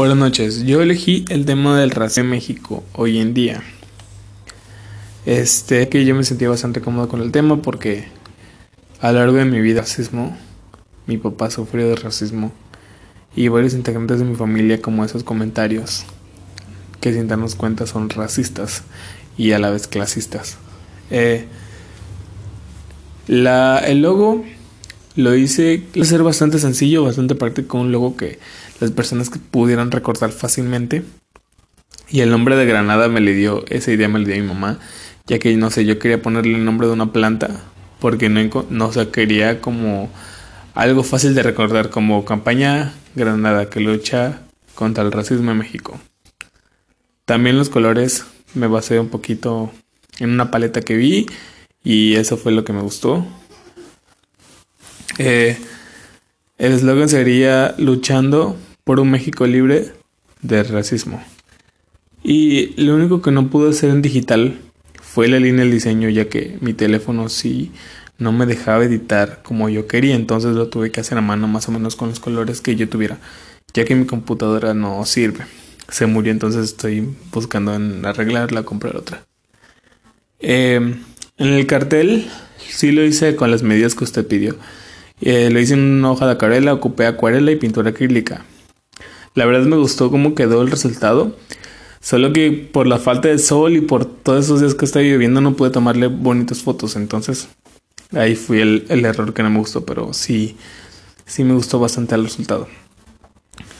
Buenas noches, yo elegí el tema del racismo en México hoy en día. Este, que yo me sentía bastante cómodo con el tema porque a lo largo de mi vida racismo, mi papá sufrió de racismo y varios integrantes de mi familia como esos comentarios que sin darnos cuenta son racistas y a la vez clasistas. Eh, la, el logo lo hice, ser bastante sencillo, bastante práctico, un logo que las personas que pudieran recordar fácilmente. Y el nombre de Granada me le dio, esa idea me le dio mi mamá, ya que no sé, yo quería ponerle el nombre de una planta, porque no, no quería como algo fácil de recordar, como campaña Granada que lucha contra el racismo en México. También los colores me basé un poquito en una paleta que vi y eso fue lo que me gustó. Eh, el eslogan sería luchando por un México libre de racismo. Y lo único que no pude hacer en digital fue la línea del diseño, ya que mi teléfono sí no me dejaba editar como yo quería, entonces lo tuve que hacer a mano más o menos con los colores que yo tuviera, ya que mi computadora no sirve. Se murió, entonces estoy buscando en arreglarla, comprar otra. Eh, en el cartel sí lo hice con las medidas que usted pidió. Eh, lo hice en una hoja de acuarela, ocupé acuarela y pintura acrílica. La verdad me gustó cómo quedó el resultado. Solo que por la falta de sol y por todos esos días que estaba lloviendo no pude tomarle bonitas fotos. Entonces ahí fue el, el, error que no me gustó. Pero sí, sí me gustó bastante el resultado.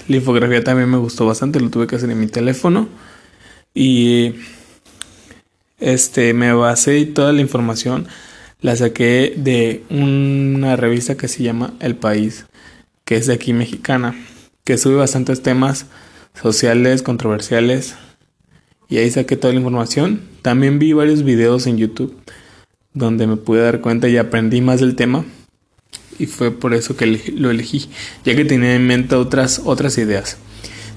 La infografía también me gustó bastante. Lo tuve que hacer en mi teléfono. Y este, me basé toda la información la saqué de una revista que se llama El País, que es de aquí mexicana, que sube bastantes temas sociales, controversiales, y ahí saqué toda la información. También vi varios videos en YouTube donde me pude dar cuenta y aprendí más del tema. Y fue por eso que lo elegí, ya que tenía en mente otras, otras ideas.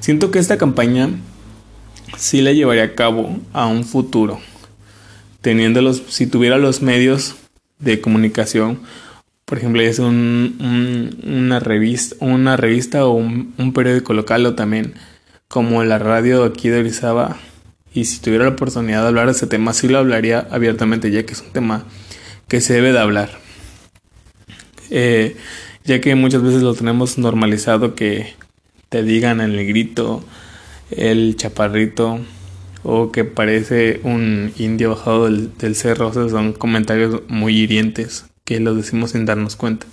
Siento que esta campaña sí la llevaría a cabo a un futuro teniendo los, si tuviera los medios de comunicación, por ejemplo, es un, una revista, una revista o un, periódico local o también como la radio aquí de Orizaba. Y si tuviera la oportunidad de hablar de ese tema, sí lo hablaría abiertamente, ya que es un tema que se debe de hablar. Eh, ya que muchas veces lo tenemos normalizado que te digan el negrito, el chaparrito, o que parece un indio bajado del, cerro. O son comentarios muy hirientes que lo decimos sin darnos cuenta.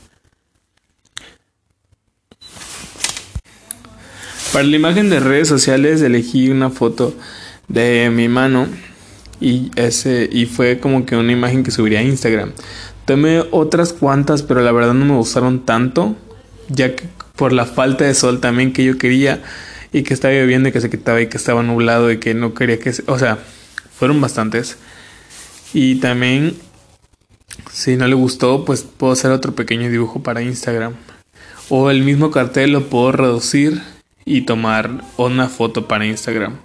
Para la imagen de redes sociales elegí una foto de mi mano y ese y fue como que una imagen que subiría a Instagram. Tomé otras cuantas, pero la verdad no me gustaron tanto, ya que por la falta de sol también que yo quería y que estaba lloviendo y que se quitaba y que estaba nublado y que no quería que se... O sea, fueron bastantes. Y también, si no le gustó, pues puedo hacer otro pequeño dibujo para Instagram. O el mismo cartel lo puedo reducir y tomar una foto para Instagram.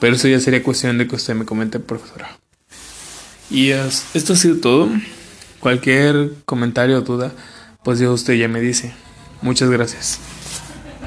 Pero eso ya sería cuestión de que usted me comente, profesora. Y esto ha sido todo. Cualquier comentario o duda, pues ya usted ya me dice. Muchas gracias.